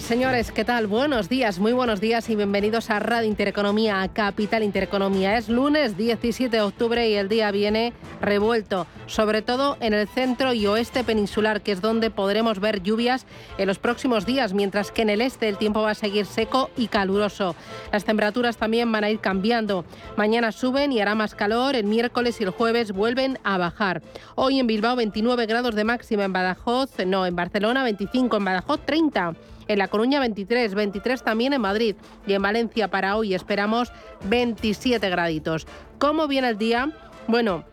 Señores, ¿qué tal? Buenos días, muy buenos días y bienvenidos a Radio Intereconomía, a Capital Intereconomía. Es lunes 17 de octubre y el día viene revuelto, sobre todo en el centro y oeste peninsular, que es donde podremos ver lluvias en los próximos días, mientras que en el este el tiempo va a seguir seco y caluroso. Las temperaturas también van a ir cambiando. Mañana suben y hará más calor, el miércoles y el jueves vuelven a bajar. Hoy en Bilbao 29 grados de máxima, en Badajoz, no, en Barcelona 25, en Badajoz 30. En La Coruña 23, 23 también en Madrid y en Valencia para hoy esperamos 27 graditos. ¿Cómo viene el día? Bueno,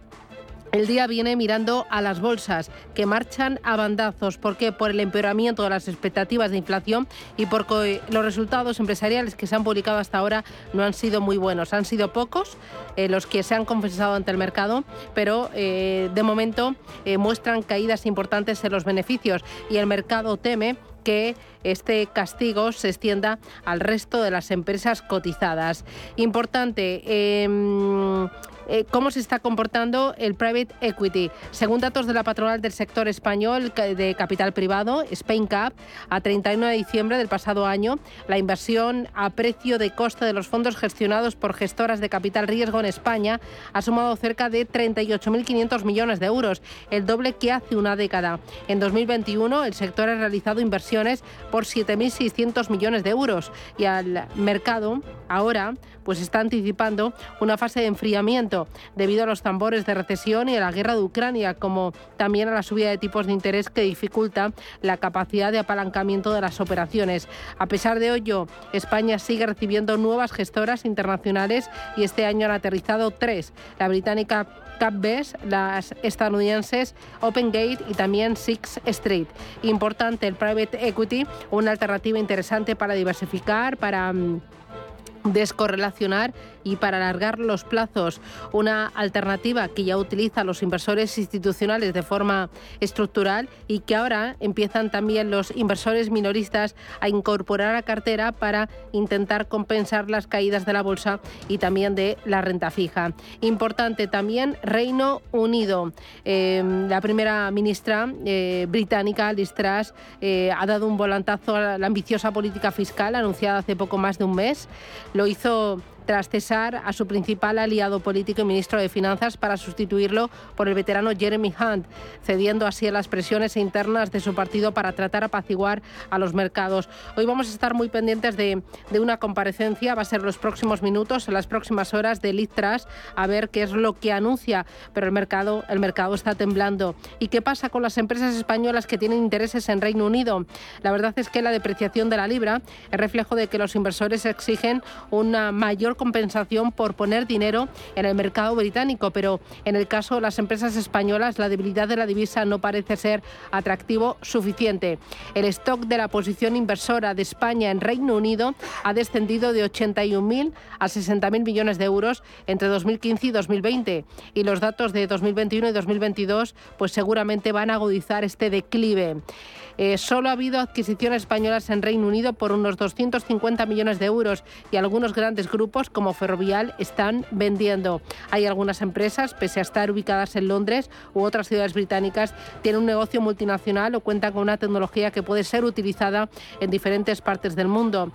el día viene mirando a las bolsas que marchan a bandazos. ¿Por qué? Por el empeoramiento de las expectativas de inflación y porque los resultados empresariales que se han publicado hasta ahora no han sido muy buenos. Han sido pocos eh, los que se han confesado ante el mercado, pero eh, de momento eh, muestran caídas importantes en los beneficios y el mercado teme que este castigo se extienda al resto de las empresas cotizadas. Importante. Em, eh, cómo se está comportando el private equity. Según datos de la patronal del sector español de capital privado, SpainCap, a 31 de diciembre del pasado año, la inversión a precio de coste de los fondos gestionados por gestoras de capital riesgo en España ha sumado cerca de 38.500 millones de euros, el doble que hace una década. En 2021, el sector ha realizado inversiones por 7.600 millones de euros y al mercado ahora pues está anticipando una fase de enfriamiento debido a los tambores de recesión y a la guerra de Ucrania, como también a la subida de tipos de interés que dificulta la capacidad de apalancamiento de las operaciones. A pesar de ello, España sigue recibiendo nuevas gestoras internacionales y este año han aterrizado tres, la británica CapBest, las estadounidenses OpenGate y también Six Street. Importante el private equity, una alternativa interesante para diversificar, para mm, descorrelacionar y para alargar los plazos. Una alternativa que ya utiliza los inversores institucionales de forma estructural y que ahora empiezan también los inversores minoristas a incorporar a cartera para intentar compensar las caídas de la bolsa y también de la renta fija. Importante también Reino Unido. Em, la primera ministra eh, británica, Liz Truss, eh, ha dado un volantazo a la ambiciosa política fiscal anunciada hace poco más de un mes. Lo hizo tras cesar a su principal aliado político y ministro de Finanzas para sustituirlo por el veterano Jeremy Hunt, cediendo así a las presiones internas de su partido para tratar de apaciguar a los mercados. Hoy vamos a estar muy pendientes de, una comparecencia, va a ser los próximos minutos, en las próximas horas de Litras, a ver qué es lo que anuncia, pero el mercado, el mercado está temblando. ¿Y qué pasa con las empresas españolas que tienen intereses en Reino Unido? La verdad es que la depreciación de la libra es reflejo de que los inversores exigen una mayor compensación por poner dinero en el mercado británico, pero en el caso de las empresas españolas la debilidad de la divisa no parece ser atractivo suficiente. El stock de la posición inversora de España en Reino Unido ha descendido de 81.000 a 60.000 millones de euros entre 2015 y 2020 y los datos de 2021 y 2022 pues seguramente van a agudizar este declive. Eh, solo ha habido adquisiciones españolas en Reino Unido por unos 250 millones de euros y algunos grandes grupos como Ferrovial están vendiendo. Hay algunas empresas, pese a estar ubicadas en Londres u otras ciudades británicas, tienen un negocio multinacional o cuentan con una tecnología que puede ser utilizada en diferentes partes del mundo.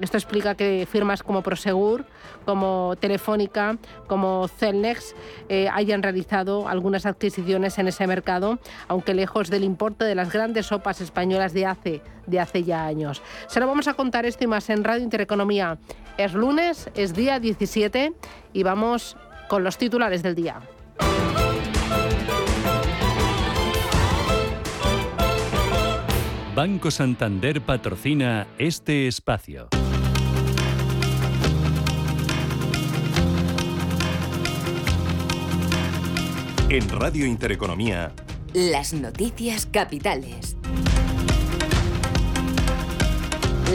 esto explica que firmas como Prosegur, como Telefónica, como Celnex eh, hayan realizado algunas adquisiciones en ese mercado, aunque lejos del importe de las grandes de sopas españolas de hace, de hace ya años. Se lo vamos a contar esto y más en Radio Intereconomía. Es lunes, es día 17 y vamos con los titulares del día. Banco Santander patrocina este espacio. En Radio Intereconomía, las noticias capitales.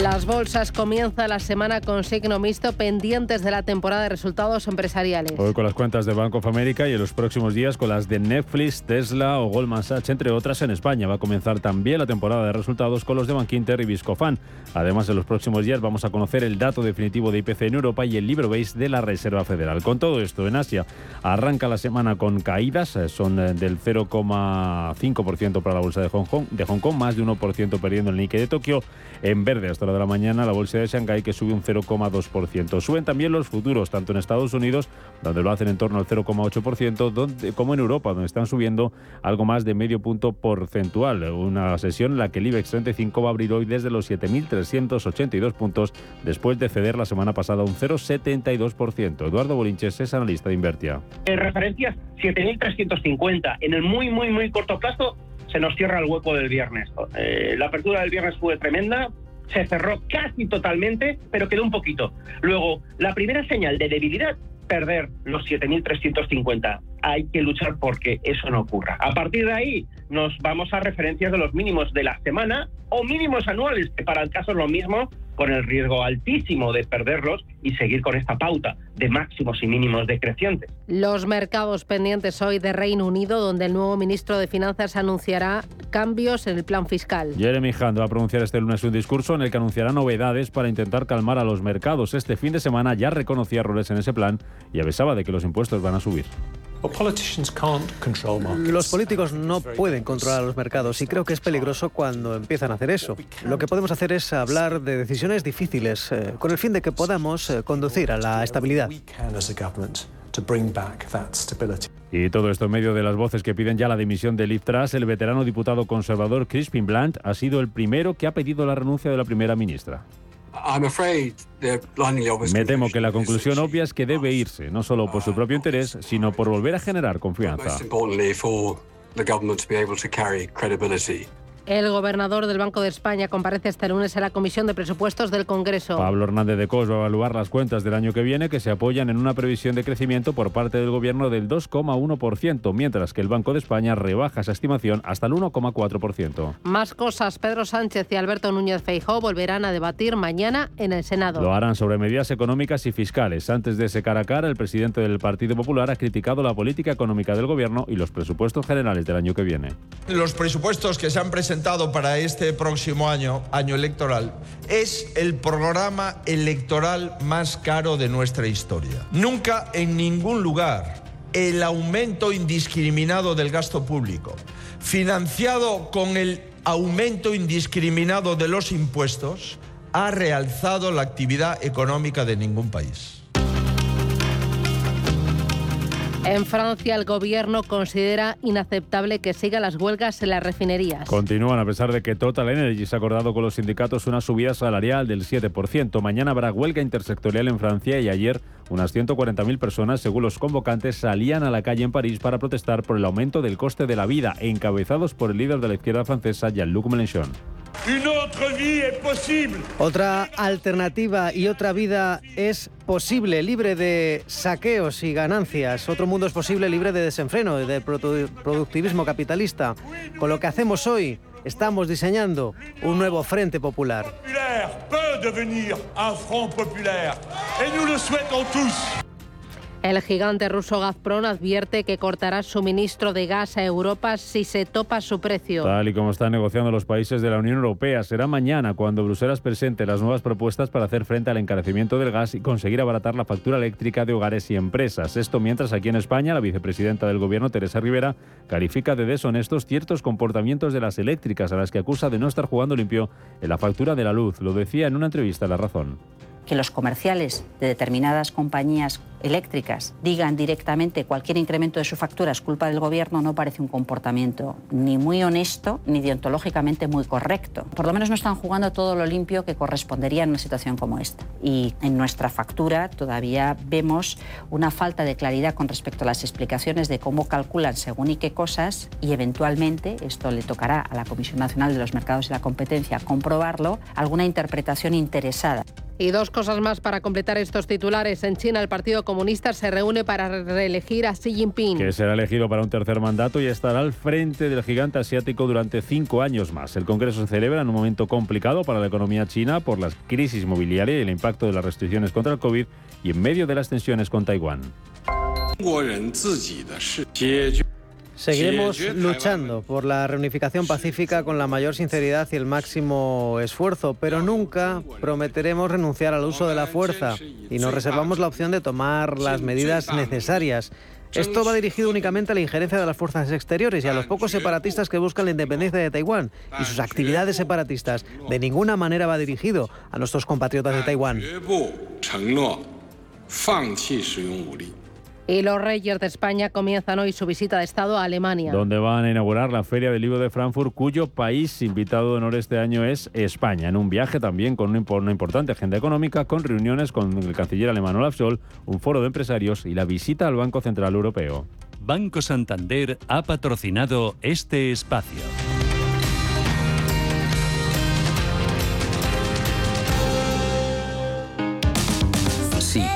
Las bolsas comienzan la semana con signo mixto pendientes de la temporada de resultados empresariales. Hoy con las cuentas de Bank of America y en los próximos días con las de Netflix, Tesla o Goldman Sachs, entre otras en España. Va a comenzar también la temporada de resultados con los de Bankinter y Viscofan. Además, en los próximos días vamos a conocer el dato definitivo de IPC en Europa y el libro base de la Reserva Federal. Con todo esto, en Asia arranca la semana con caídas, eh, son eh, del 0,5% para la bolsa de Hong Kong, de Hong Kong, más de 1% perdiendo el Nikkei de Tokio, en verde hasta de la mañana la bolsa de Shanghái que sube un 0,2%. Suben también los futuros, tanto en Estados Unidos, donde lo hacen en torno al 0,8%, como en Europa, donde están subiendo algo más de medio punto porcentual. Una sesión en la que el IBEX 35 va a abrir hoy desde los 7.382 puntos, después de ceder la semana pasada un 0,72%. Eduardo Bolinches es analista de Invertia. En referencias 7.350. En el muy, muy, muy corto plazo se nos cierra el hueco del viernes. Eh, la apertura del viernes fue tremenda, se cerró casi totalmente, pero quedó un poquito. Luego, la primera señal de debilidad, perder los 7.350. Hay que luchar porque eso no ocurra. A partir de ahí, nos vamos a referencias de los mínimos de la semana o mínimos anuales, que para el caso es lo mismo, con el riesgo altísimo de perderlos y seguir con esta pauta de máximos y mínimos decrecientes. Los mercados pendientes hoy de Reino Unido, donde el nuevo ministro de Finanzas anunciará cambios en el plan fiscal. Jeremy Hunt va a pronunciar este lunes un discurso en el que anunciará novedades para intentar calmar a los mercados. Este fin de semana ya reconocía errores en ese plan y avisaba de que los impuestos van a subir. Los políticos no pueden controlar los mercados y creo que es peligroso cuando empiezan a hacer eso. Lo que podemos hacer es hablar de decisiones difíciles eh, con el fin de que podamos eh, conducir a la estabilidad. Y todo esto en medio de las voces que piden ya la dimisión de Liv Truss, el veterano diputado conservador Crispin Blunt ha sido el primero que ha pedido la renuncia de la primera ministra. Me temo que la conclusión obvia es que debe irse, no solo por su propio interés, sino por volver a generar confianza. El gobernador del Banco de España comparece este lunes en la Comisión de Presupuestos del Congreso. Pablo Hernández de Cos va a evaluar las cuentas del año que viene que se apoyan en una previsión de crecimiento por parte del gobierno del 2,1%, mientras que el Banco de España rebaja esa estimación hasta el 1,4%. Más cosas. Pedro Sánchez y Alberto Núñez Feijóo volverán a debatir mañana en el Senado. Lo harán sobre medidas económicas y fiscales. Antes de ese cara a cara, el presidente del Partido Popular ha criticado la política económica del gobierno y los presupuestos generales del año que viene. Los presupuestos que se han presentado para este próximo año, año electoral, es el programa electoral más caro de nuestra historia. Nunca en ningún lugar el aumento indiscriminado del gasto público, financiado con el aumento indiscriminado de los impuestos, ha realzado la actividad económica de ningún país. En Francia, el gobierno considera inaceptable que sigan las huelgas en las refinerías. Continúan a pesar de que Total Energy se ha acordado con los sindicatos una subida salarial del 7%. Mañana habrá huelga intersectorial en Francia y ayer unas 140.000 personas, según los convocantes, salían a la calle en París para protestar por el aumento del coste de la vida, encabezados por el líder de la izquierda francesa, Jean-Luc Mélenchon. Otra alternativa y otra vida es posible, libre de saqueos y ganancias. Otro mundo es posible libre de desenfreno y de productivismo capitalista. Con lo que hacemos hoy, estamos diseñando un nuevo frente popular. El gigante ruso Gazprom advierte que cortará suministro de gas a Europa si se topa su precio. Tal y como están negociando los países de la Unión Europea, será mañana cuando Bruselas presente las nuevas propuestas para hacer frente al encarecimiento del gas y conseguir abaratar la factura eléctrica de hogares y empresas. Esto mientras aquí en España la vicepresidenta del Gobierno, Teresa Rivera, califica de deshonestos ciertos comportamientos de las eléctricas a las que acusa de no estar jugando limpio en la factura de la luz. Lo decía en una entrevista a La Razón que los comerciales de determinadas compañías eléctricas digan directamente cualquier incremento de su factura es culpa del gobierno no parece un comportamiento ni muy honesto ni deontológicamente muy correcto. Por lo menos no están jugando todo lo limpio que correspondería en una situación como esta. Y en nuestra factura todavía vemos una falta de claridad con respecto a las explicaciones de cómo calculan según y qué cosas y eventualmente, esto le tocará a la Comisión Nacional de los Mercados y la Competencia comprobarlo, alguna interpretación interesada. Y dos cosas más para completar estos titulares. En China, el Partido Comunista se reúne para reelegir a Xi Jinping. Que será elegido para un tercer mandato y estará al frente del gigante asiático durante cinco años más. El Congreso se celebra en un momento complicado para la economía china por la crisis mobiliaria y el impacto de las restricciones contra el COVID y en medio de las tensiones con Taiwán. Seguiremos luchando por la reunificación pacífica con la mayor sinceridad y el máximo esfuerzo, pero nunca prometeremos renunciar al uso de la fuerza y nos reservamos la opción de tomar las medidas necesarias. Esto va dirigido únicamente a la injerencia de las fuerzas exteriores y a los pocos separatistas que buscan la independencia de Taiwán y sus actividades separatistas. De ninguna manera va dirigido a nuestros compatriotas de Taiwán. Y los Reyes de España comienzan hoy su visita de Estado a Alemania. Donde van a inaugurar la Feria del Libro de Frankfurt, cuyo país invitado de honor este año es España, en un viaje también con una importante agenda económica, con reuniones con el canciller alemán Olaf Scholz, un foro de empresarios y la visita al Banco Central Europeo. Banco Santander ha patrocinado este espacio.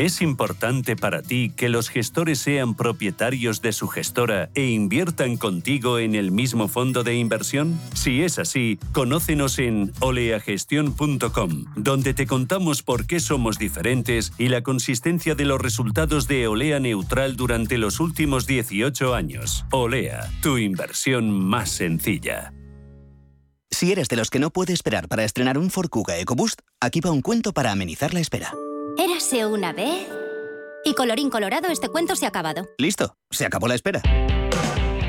¿Es importante para ti que los gestores sean propietarios de su gestora e inviertan contigo en el mismo fondo de inversión? Si es así, conócenos en oleagestión.com, donde te contamos por qué somos diferentes y la consistencia de los resultados de Olea Neutral durante los últimos 18 años. Olea, tu inversión más sencilla. Si eres de los que no puede esperar para estrenar un Ford Kuga EcoBoost, aquí va un cuento para amenizar la espera. Érase una vez. Y colorín colorado, este cuento se ha acabado. Listo, se acabó la espera.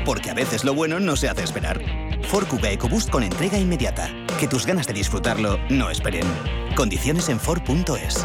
Porque a veces lo bueno no se hace esperar. Ford Kuga EcoBoost con entrega inmediata. Que tus ganas de disfrutarlo no esperen. Condiciones en Ford.es.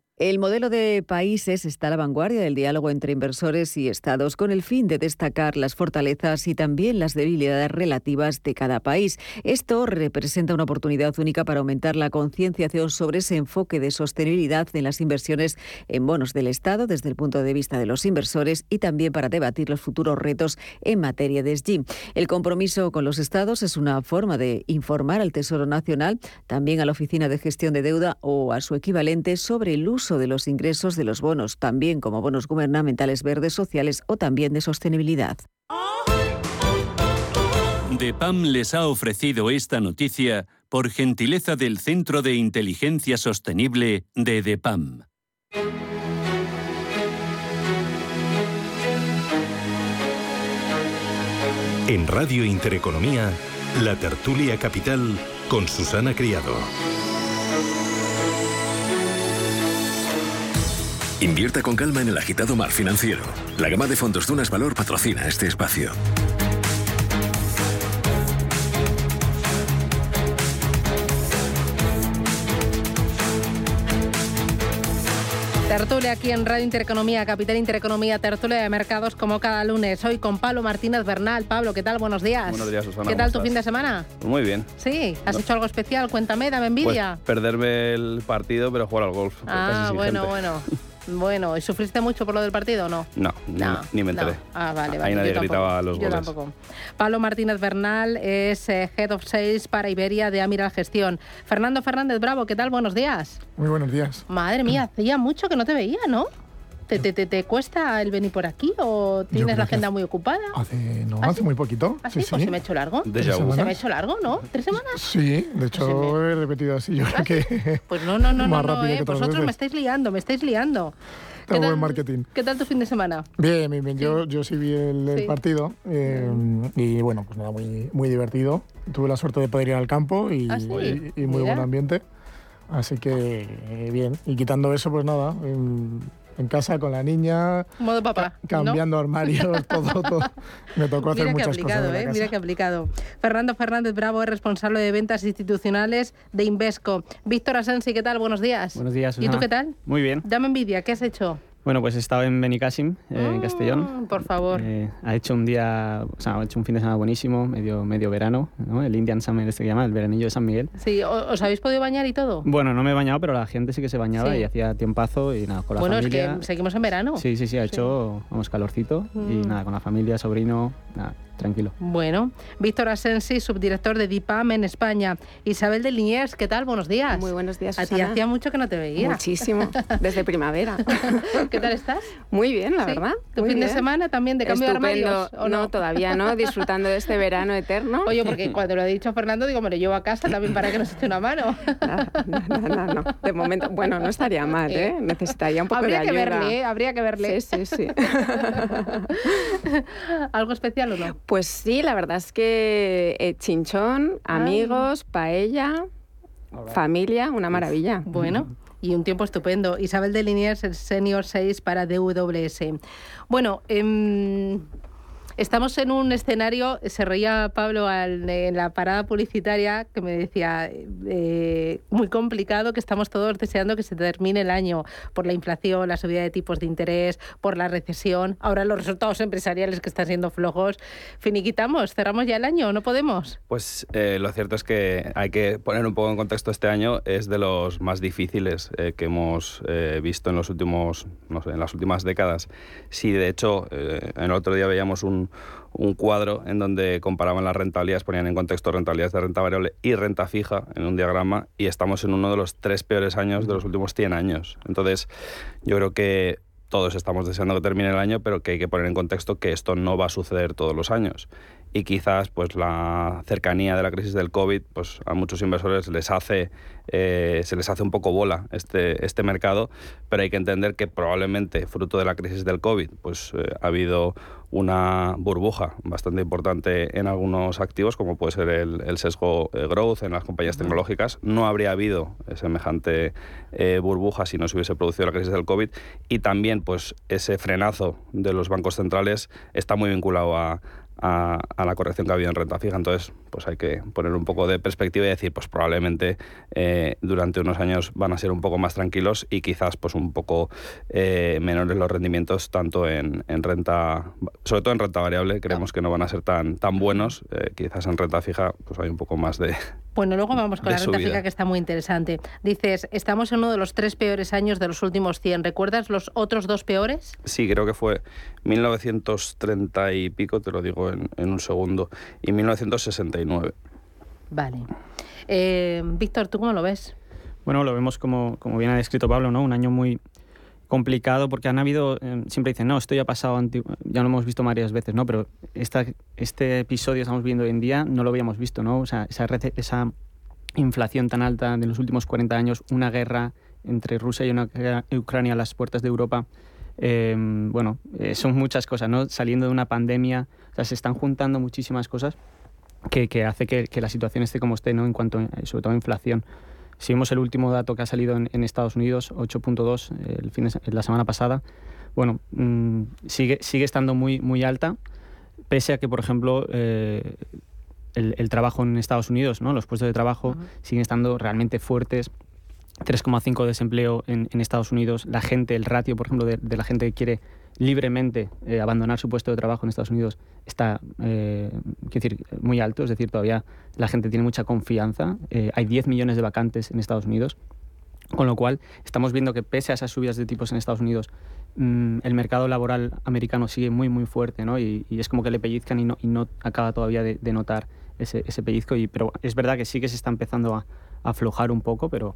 El modelo de países está a la vanguardia del diálogo entre inversores y estados con el fin de destacar las fortalezas y también las debilidades relativas de cada país. Esto representa una oportunidad única para aumentar la concienciación sobre ese enfoque de sostenibilidad en las inversiones en bonos del Estado desde el punto de vista de los inversores y también para debatir los futuros retos en materia de SG. El compromiso con los estados es una forma de informar al Tesoro Nacional, también a la Oficina de Gestión de Deuda o a su equivalente sobre el uso de los ingresos de los bonos, también como bonos gubernamentales verdes sociales o también de sostenibilidad. DEPAM les ha ofrecido esta noticia por gentileza del Centro de Inteligencia Sostenible de DEPAM. En Radio Intereconomía, la tertulia capital con Susana Criado. Invierta con calma en el agitado mar financiero. La gama de fondos Dunas Valor patrocina este espacio. Tertulia aquí en Radio Intereconomía, Capital Intereconomía, Tertulia de Mercados como cada lunes. Hoy con Pablo Martínez Bernal. Pablo, ¿qué tal? Buenos días. Buenos días, Susana. ¿Qué tal tu fin de semana? Pues muy bien. Sí, ¿has hecho algo especial? Cuéntame, dame envidia. Pues perderme el partido, pero jugar al golf. Pues ah, bueno, bueno. Bueno, ¿y sufriste mucho por lo del partido o no? No, ni, No, ni me enteré. no. Ah, vale, vale. Ahí nadie yo tampoco, gritaba los Yo goles. tampoco. Pablo Martínez Bernal es eh, Head of Sales para Iberia de Amiral Gestión. Fernando Fernández Bravo, ¿qué tal? Buenos días. Muy buenos días. Madre mía, hacía mucho que no te veía, ¿no? ¿Te, te, te, te cuesta el venir por aquí o tienes la agenda muy ocupada? Hace, no, ¿Ah, hace muy poquito. ¿Ah, sí? Pues se me ha hecho largo. Se me ha hecho largo, ¿no? ¿Tres semanas? Sí, de hecho he repetido así. Yo creo que Pues no, no, no, no, más no, eh. Vosotros me estáis liando, me estáis liando. ¿Qué buen tal- marketing. ¿Qué tal tu fin de semana? Bien, bien, bien. Yo, yo sí vi el, el Sí. partido eh, y bueno, pues nada, muy, muy divertido. Tuve la suerte de poder ir al campo y, Ah, sí. y- y muy Mira. buen ambiente. Así que eh, bien. Y quitando eso, pues nada, en, en casa con la niña, Modo papá. cambiando armarios, todo, todo. Me tocó hacer Mira que muchas cosas. aplicado, en la ¿eh? casa. Mira que aplicado. Fernando Fernández Bravo es responsable de ventas institucionales de Invesco. Víctor Asensi, ¿qué tal? Buenos días. Buenos días, ¿Y tú Susana. qué tal? Muy bien. Dame envidia, ¿qué has hecho? Bueno, pues he estado en Benicassim, eh, en Castellón. Mm, Por favor. Eh, ha hecho un día, o sea, ha hecho un fin de semana buenísimo, medio, medio verano, ¿no? El Indian Summer este que llama, el veranillo de San Miguel. Sí, ¿o- ¿os habéis podido bañar y todo? Bueno, no me he bañado, pero la gente sí que se bañaba Sí. y hacía tiempazo y nada, con la bueno, familia. es que seguimos en verano. Sí, sí, sí, ha hecho, vamos, calorcito y Mm. nada, con la familia, sobrino, nada, tranquilo. Bueno, Víctor Asensi, subdirector de DIPAM en España. Isabel de Liniers, ¿qué tal? Buenos días. Muy buenos días, A ti Susana. hacía mucho que no te veía. Muchísimo, desde primavera. ¿Qué tal estás? Muy bien, la Sí. verdad. ¿Tu muy fin de semana también de cambio Estupendo. de armarios? ¿o no? todavía no, disfrutando de este verano eterno. Oye, porque cuando lo ha dicho Fernando, digo, me lo llevo a casa también para que nos eche una mano. No, no, no. De momento, bueno, no estaría mal, ¿eh? Necesitaría un poco Habría de que ayuda. verle, ¿eh? Habría que verle. Sí, sí, sí. ¿Algo especial o no? Pues sí, la verdad es que eh, chinchón, amigos, paella, familia, una maravilla. Bueno, y un tiempo estupendo. Isabel de Liniers, el Senior 6 para DWS. Bueno, em, estamos en un escenario, se reía Pablo al- en la parada publicitaria que me decía, eh, muy complicado, que estamos todos deseando que se termine el año por la inflación, la subida de tipos de interés, por la recesión, ahora los resultados empresariales que están siendo flojos. Finiquitamos, cerramos ya el año, ¿no podemos? Pues eh, lo cierto es que hay que poner un poco en contexto este año. Es de los más difíciles eh, que hemos eh, visto en los últimos, no sé, en las últimas décadas. Sí, de hecho, el otro día veíamos un, un cuadro en donde comparaban las rentabilidades, ponían en contexto rentabilidades de renta variable y renta fija en un diagrama y estamos en uno de los tres peores años de los últimos 100 años. Entonces, yo creo que todos estamos deseando que termine el año, pero que hay que poner en contexto que esto no va a suceder todos los años. Y quizás pues la cercanía de la crisis del COVID pues a muchos inversores les hace eh, se les hace un poco bola este, este mercado, pero hay que entender que probablemente fruto de la crisis del COVID pues eh, ha habido una burbuja bastante importante en algunos activos, como puede ser el, el sesgo eh, growth en las compañías tecnológicas. No habría habido semejante eh, burbuja si no se hubiese producido la crisis del COVID. Y también pues ese frenazo de los bancos centrales está muy vinculado a, a, a la corrección que ha habido en renta fija. Entonces, pues hay que poner un poco de perspectiva y decir, pues probablemente eh, durante unos años van a ser un poco más tranquilos y quizás pues un poco eh, menores los rendimientos tanto en, en renta, sobre todo en renta variable, creemos que no van a ser tan, tan buenos. Eh, quizás en renta fija pues hay un poco más de, Bueno, luego vamos con la renta fija que está muy interesante. Dices, estamos en uno de los tres peores años de los últimos 100. ¿Recuerdas los otros dos peores? Sí, creo que fue 1930 y pico, te lo digo en, en un segundo, y 1969. Vale. Eh, Víctor, ¿tú cómo lo ves? Bueno, lo vemos como, como bien ha descrito Pablo, ¿no? Un año muy complicado porque han habido, eh, siempre dicen, no, esto ya ha pasado, ya lo hemos visto varias veces, ¿no? Pero esta, este episodio que estamos viendo hoy en día no lo habíamos visto, ¿no? O sea, esa, rece- esa inflación tan alta de los últimos 40 años, una guerra entre Rusia y una guerra- Ucrania a las puertas de Europa, eh, bueno, eh, son muchas cosas, ¿no? Saliendo de una pandemia, o sea, se están juntando muchísimas cosas que, que hace que, que la situación esté como esté, ¿no? En cuanto, eh, sobre todo a inflación. Si vemos el último dato que ha salido en, en Estados Unidos, 8.2 eh, el fin de se- la semana pasada, bueno, mm, sigue, sigue estando muy, muy alta, pese a que, por ejemplo, eh, el, el trabajo en Estados Unidos, ¿no? los puestos de trabajo siguen estando realmente fuertes 3,5 de desempleo en, Estados Unidos. La gente, el ratio, por ejemplo, de, la gente que quiere libremente eh, abandonar su puesto de trabajo en Estados Unidos está eh, decir, muy alto, es decir, todavía la gente tiene mucha confianza. Eh, hay 10 millones de vacantes en Estados Unidos, con lo cual estamos viendo que pese a esas subidas de tipos en Estados Unidos, mm, el mercado laboral americano sigue muy, muy fuerte, ¿no? Y, es como que le pellizcan y no, acaba todavía de, notar ese, pellizco. Y, pero es verdad que sí que se está empezando a aflojar un poco, pero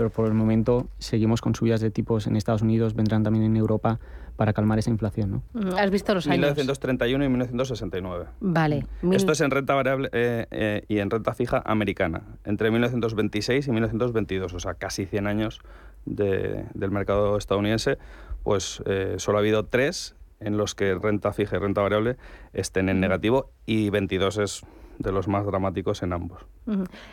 pero por el momento seguimos con subidas de tipos en Estados Unidos, vendrán también en Europa para calmar esa inflación. ¿no? Mm, ¿Has visto los años? 1931 y 1969. Vale. Esto es en renta variable eh, eh, y en renta fija americana, entre 1926 y 1922, o sea, casi 100 años del mercado estadounidense, pues eh, solo ha habido tres en los que renta fija y renta variable estén en negativo y 22 es de los más dramáticos en ambos.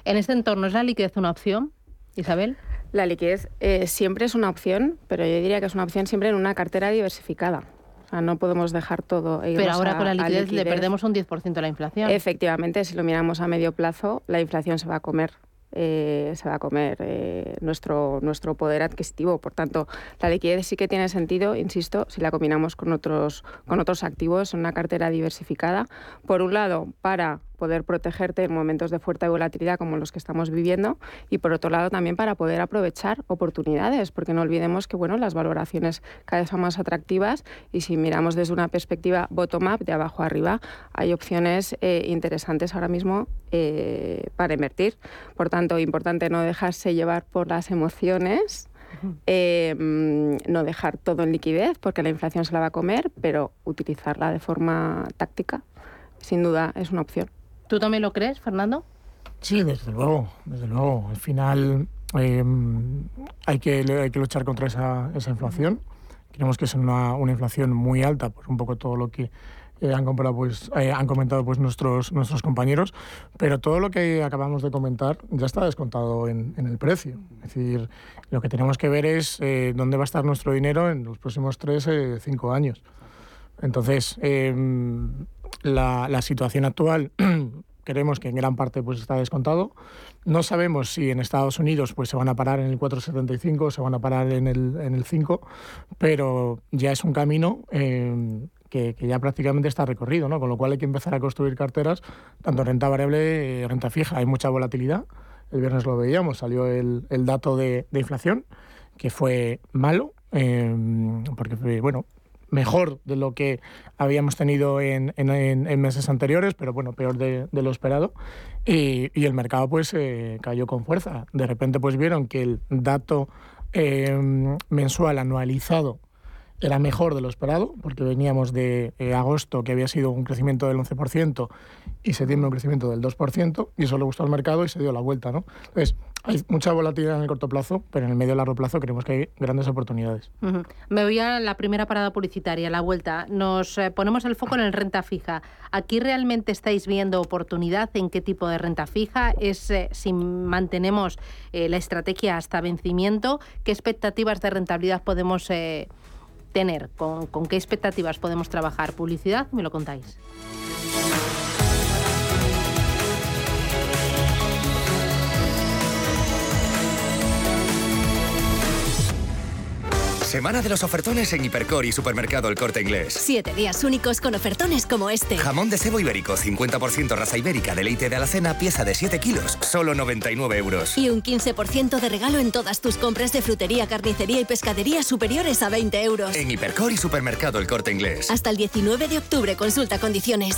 ¿En este entorno es la liquidez una opción? Isabel. La liquidez eh, siempre es una opción, pero yo diría que es una opción siempre en una cartera diversificada. O sea, no podemos dejar todo. E pero ahora con la liquidez, le perdemos un 10% de la inflación. Efectivamente, si lo miramos a medio plazo, la inflación se va a comer eh, se va a comer eh, nuestro, nuestro poder adquisitivo. Por tanto, la liquidez sí que tiene sentido, insisto, si la combinamos con otros, con otros activos en una cartera diversificada. Por un lado, para poder protegerte en momentos de fuerte volatilidad como los que estamos viviendo y por otro lado también para poder aprovechar oportunidades, porque no olvidemos que bueno, las valoraciones cada vez son más atractivas y si miramos desde una perspectiva bottom-up, de abajo arriba, hay opciones eh, interesantes ahora mismo eh, para invertir. Por tanto, importante no dejarse llevar por las emociones. Eh, mm, no dejar todo en liquidez porque la inflación se la va a comer, pero utilizarla de forma táctica, sin duda, es una opción. ¿Tú también lo crees, Fernando? Sí, desde luego, desde luego. Al final em, hay, que, hay que luchar contra esa, esa inflación. Creemos que es una, una, inflación muy alta, por un poco todo lo que eh, han, pues, eh, han comentado pues, nuestros, nuestros compañeros, pero todo lo que acabamos de comentar ya está descontado en, en el precio. Es decir, lo que tenemos que ver es eh, dónde va a estar nuestro dinero en los próximos tres, cinco años. Entonces, em, la, la, situación actual creemos que en gran parte pues, está descontado. No sabemos si en Estados Unidos pues, se van a parar en el 4,75 o se van a parar en el, en el 5, pero ya es un camino em, que, que, ya prácticamente está recorrido, ¿no? con lo cual hay que empezar a construir carteras, tanto renta variable y renta fija. Hay mucha volatilidad. El viernes lo veíamos, salió el, el dato de, de, inflación, que fue malo, eh, porque bueno, mejor de lo que habíamos tenido en, en, meses anteriores, pero bueno, peor de, lo esperado. Y, y, el mercado pues eh, cayó con fuerza. De repente pues vieron que el dato eh, mensual anualizado era mejor de lo esperado, porque veníamos de eh, agosto, que había sido un crecimiento del 11%, y septiembre un crecimiento del 2%, y eso le gustó al mercado y se dio la vuelta. ¿no? Entonces, hay mucha volatilidad en el corto plazo, pero en el medio y largo plazo creemos que hay grandes oportunidades. Me voy a la primera parada publicitaria, la vuelta. Nos eh, ponemos el foco en el renta fija. ¿Aquí realmente estáis viendo oportunidad? ¿En qué tipo de renta fija? ¿Es eh, si mantenemos la estrategia hasta vencimiento? ¿Qué expectativas de rentabilidad podemos con qué expectativas podemos trabajar? ¿Publicidad? Me lo contáis. Semana de los ofertones en Hipercor y Supermercado El Corte Inglés. Siete días únicos con ofertones como este. Jamón de cebo ibérico, 50% raza ibérica, deleite de alacena, pieza de 7 kilos, solo 99 euros. Y un 15% de regalo en todas tus compras de frutería, carnicería y pescadería superiores a 20 euros. En Hipercor y Supermercado El Corte Inglés. Hasta el 19 de octubre, consulta condiciones.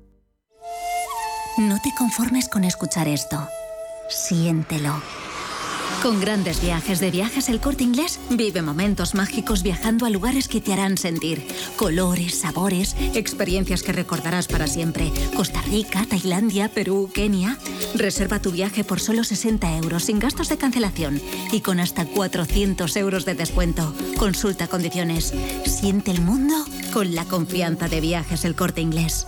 No te conformes con escuchar esto. Siéntelo. Con grandes viajes de viajes el corte inglés, vive momentos mágicos viajando a lugares que te harán sentir colores, sabores, experiencias que recordarás para siempre. Costa Rica, Tailandia, Perú, Kenia. Reserva tu viaje por solo 60 euros sin gastos de cancelación y con hasta 400 euros de descuento. Consulta condiciones. Siente el mundo con la confianza de viajes el corte inglés.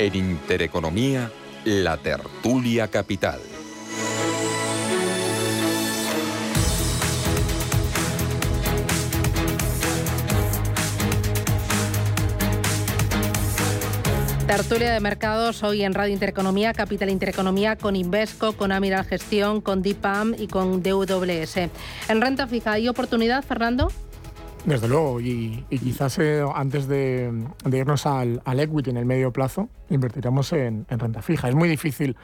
En Intereconomía, la tertulia capital. Tertulia de mercados hoy en Radio Intereconomía, Capital Intereconomía, con Invesco, con Amiral Gestión, con DIPAM y con DWS. En renta fija, ¿hay oportunidad, Fernando? Desde luego, y, quizás eh, antes de, irnos al, equity en el medio plazo, invertiremos en, renta fija. Es muy difícil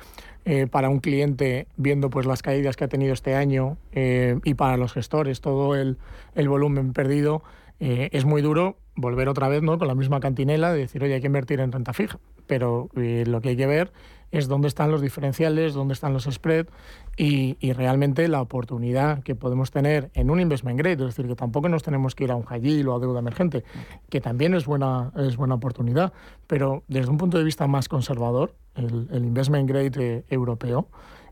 eh, para un cliente, viendo pues las caídas que ha tenido este año, eh, y para los gestores, todo el, el volumen perdido, es muy duro volver otra vez ¿no? con la misma cantinela de decir, oye, hay que invertir en renta fija. Pero lo que hay que ver es dónde están los diferenciales, dónde están los spreads y, realmente la oportunidad que podemos tener en un investment grade, es decir, que tampoco nos tenemos que ir a un high o a deuda emergente, que también es buena, es buena oportunidad, pero desde un punto de vista más conservador, el, investment grade eh, europeo,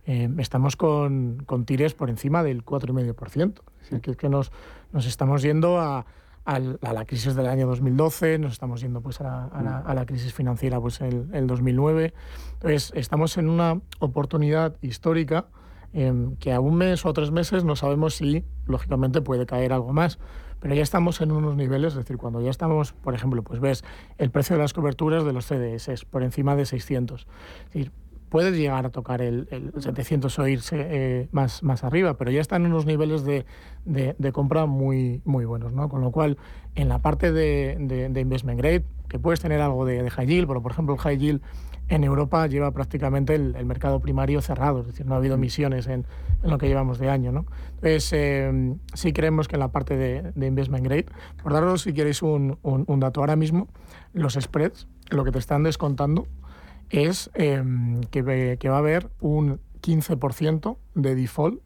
eh, estamos con, con tires por encima del 4,5%. Es decir, que, es que nos, nos estamos yendo a a la crisis del año 2012, nos estamos yendo pues a la, crisis financiera pues el, el, 2009. Entonces, estamos en una oportunidad histórica em, que a un mes o tres meses no sabemos si, lógicamente, puede caer algo más. Pero ya estamos en unos niveles, es decir, cuando ya estamos, por ejemplo, pues ves el precio de las coberturas de los CDS por encima de 600. Es decir, puedes llegar a tocar el, 700 o irse eh, más, más arriba, pero ya están en unos niveles de, de, compra muy, muy buenos. ¿no? Con lo cual, en la parte de, de investment grade, que puedes tener algo de, high yield, pero por ejemplo el high yield en Europa lleva prácticamente el, mercado primario cerrado, es decir, no ha habido emisiones en, en lo que llevamos de año. ¿no? Entonces, eh, sí creemos que en la parte de, investment grade, por daros si queréis un, un, un dato ahora mismo, los spreads, lo que te están descontando es em, que, va a haber un 15% de default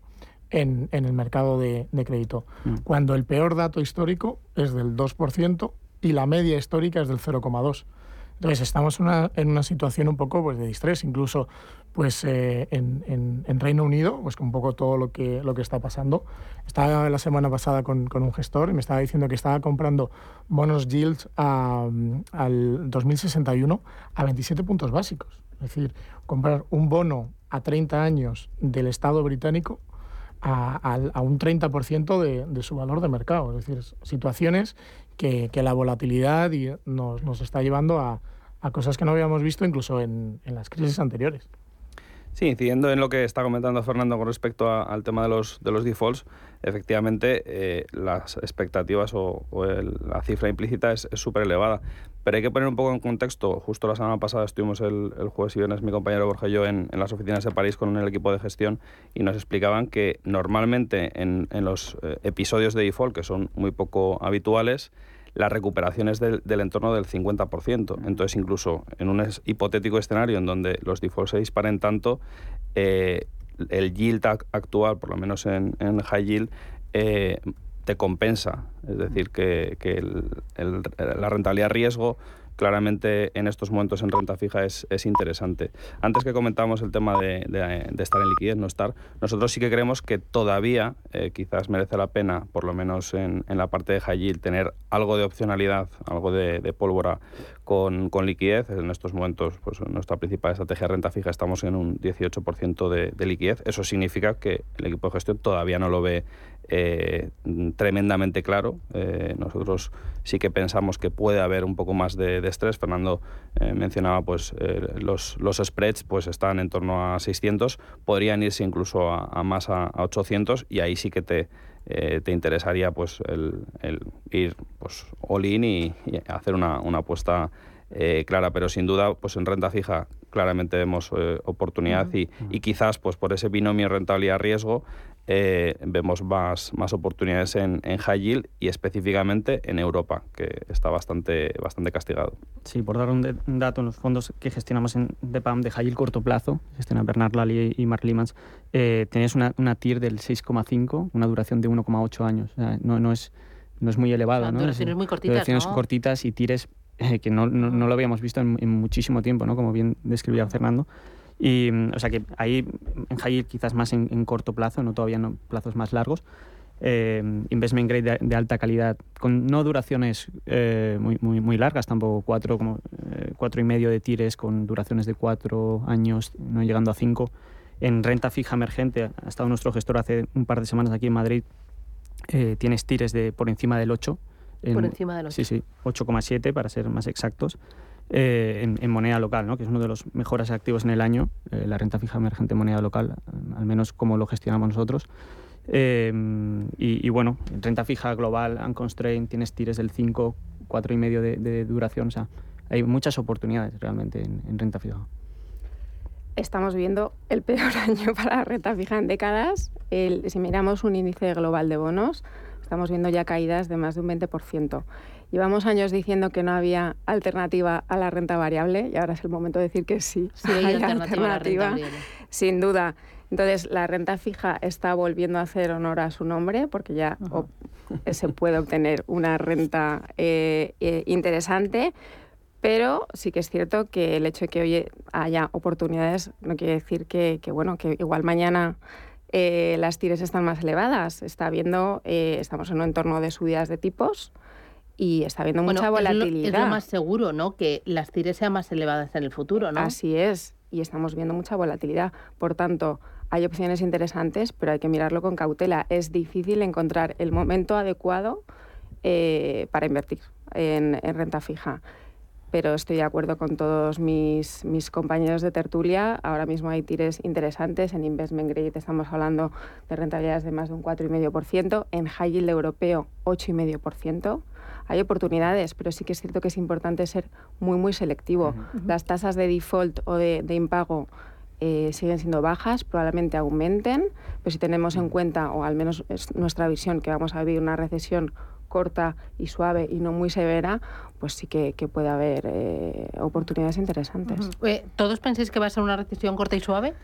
en, el mercado de, crédito, mm. cuando el peor dato histórico es del 2% y la media histórica es del 0,2%. Entonces estamos en una situación un poco pues, de distrés, incluso pues, eh, en, Reino Unido, pues un poco todo lo que, lo que está pasando. Estaba la semana pasada con, un gestor y me estaba diciendo que estaba comprando bonos yields al 2061 a 27 puntos básicos. Es decir, comprar un bono a 30 años del Estado británico a, un 30% de, de, su valor de mercado. Es decir, situaciones que, la volatilidad nos, nos, está llevando a, a, cosas que no habíamos visto incluso en, en, las crisis anteriores. Sí, incidiendo en lo que está comentando Fernando con respecto al tema de los, de los defaults, efectivamente eh, las expectativas o, la cifra implícita es súper elevada Pero hay que poner un poco en contexto. Justo la semana pasada estuvimos el, jueves y viernes mi compañero Borja y yo en, las oficinas de París con el equipo de gestión y nos explicaban que normalmente en, los eh, episodios de default, que son muy poco habituales, la recuperación es del, entorno del 50%. Entonces, incluso en un hipotético escenario en donde los defaults se disparen tanto, eh, el yield actual, por lo menos en, high yield, eh, te compensa. Es decir, que, la rentabilidad riesgo claramente en estos momentos en renta fija es, interesante. Antes que comentábamos el tema de, estar en liquidez, no estar, nosotros sí que creemos que todavía eh, quizás merece la pena, por lo menos en, la parte de high yield, tener algo de opcionalidad, algo de, pólvora con, liquidez. En estos momentos, pues nuestra principal estrategia de renta fija estamos en un 18% de, de liquidez. Eso significa que el equipo de gestión todavía no lo ve eh, tremendamente claro. Eh, nosotros sí que pensamos que puede haber un poco más de, estrés. Fernando eh, mencionaba pues los, los spreads pues están en torno a 600, podrían irse incluso a, más a, 800 y ahí sí que te, te interesaría pues el, ir pues all in y, hacer una, una apuesta clara, pero sin duda pues en renta fija claramente vemos oportunidad y, y, quizás pues por ese binomio rentabilidad-riesgo eh, vemos más, más oportunidades en, en, high yield y específicamente en Europa, que está bastante, bastante castigado. Sí, por dar un, dato, en los fondos que gestionamos en DEPAM de high yield corto plazo, gestiona Bernard Lally y Mark Limans, eh, tenéis una, una TIR del 6,5, una duración de 1,8 años. no, no, es, no es muy elevada. ¿no? Duraciones muy cortitas. Duraciones cortitas y tires eh, que no, no, no, lo habíamos visto en, en, muchísimo tiempo, ¿no? como bien describía Fernando. Y, mm, o sea que ahí en high quizás más en, corto plazo, no todavía no plazos más largos. Eh, investment grade de, alta calidad, con no duraciones eh, muy, muy, muy, largas, tampoco cuatro, como, eh, cuatro y medio de tires con duraciones de cuatro años, no llegando a cinco. En renta fija emergente, ha estado nuestro gestor hace un par de semanas aquí en Madrid, tienes tires de por encima del 8. por encima del 8. Sí, sí, 8,7 para ser más exactos. Eh, en, moneda local, ¿no? que es uno de los mejores activos en el año, eh, la renta fija emergente en moneda local, al menos como lo gestionamos nosotros. Eh, y, bueno, renta fija global, unconstrained, tienes tires del 5, 4,5 y medio de, duración, o sea, hay muchas oportunidades realmente en, renta fija. Estamos viendo el peor año para la renta fija en décadas. si miramos un índice global de bonos, estamos viendo ya caídas de más de un 20%. Llevamos años diciendo que no había alternativa a la renta variable y ahora es el momento de decir que sí, sí hay, alternativa, sin duda. Entonces, la renta fija está volviendo a hacer honor a su nombre porque ya se puede obtener una renta eh, eh, interesante, pero sí que es cierto que el hecho de que hoy haya oportunidades no quiere decir que, bueno, que igual mañana eh, las tires están más elevadas. Está viendo, estamos en un entorno de subidas de tipos y está habiendo mucha volatilidad. Es lo, más seguro, ¿no? Que las tires sean más elevadas en el futuro, ¿no? Así es, y estamos viendo mucha volatilidad. Por tanto, hay opciones interesantes, pero hay que mirarlo con cautela. Es difícil encontrar el momento adecuado eh, para invertir en, renta fija. Pero estoy de acuerdo con todos mis, mis compañeros de tertulia. Ahora mismo hay tires interesantes. En Investment Grade estamos hablando de rentabilidades de más de un 4,5%. En High Yield Europeo, 8,5% hay oportunidades, pero sí que es cierto que es importante ser muy, muy selectivo. Las tasas de default o de, impago eh, siguen siendo bajas, probablemente aumenten, pero si tenemos en cuenta, o al menos es nuestra visión, que vamos a vivir una recesión corta y suave y no muy severa, pues sí que, puede haber eh, oportunidades interesantes. ¿Todos pensáis que va a ser una recesión corta y suave?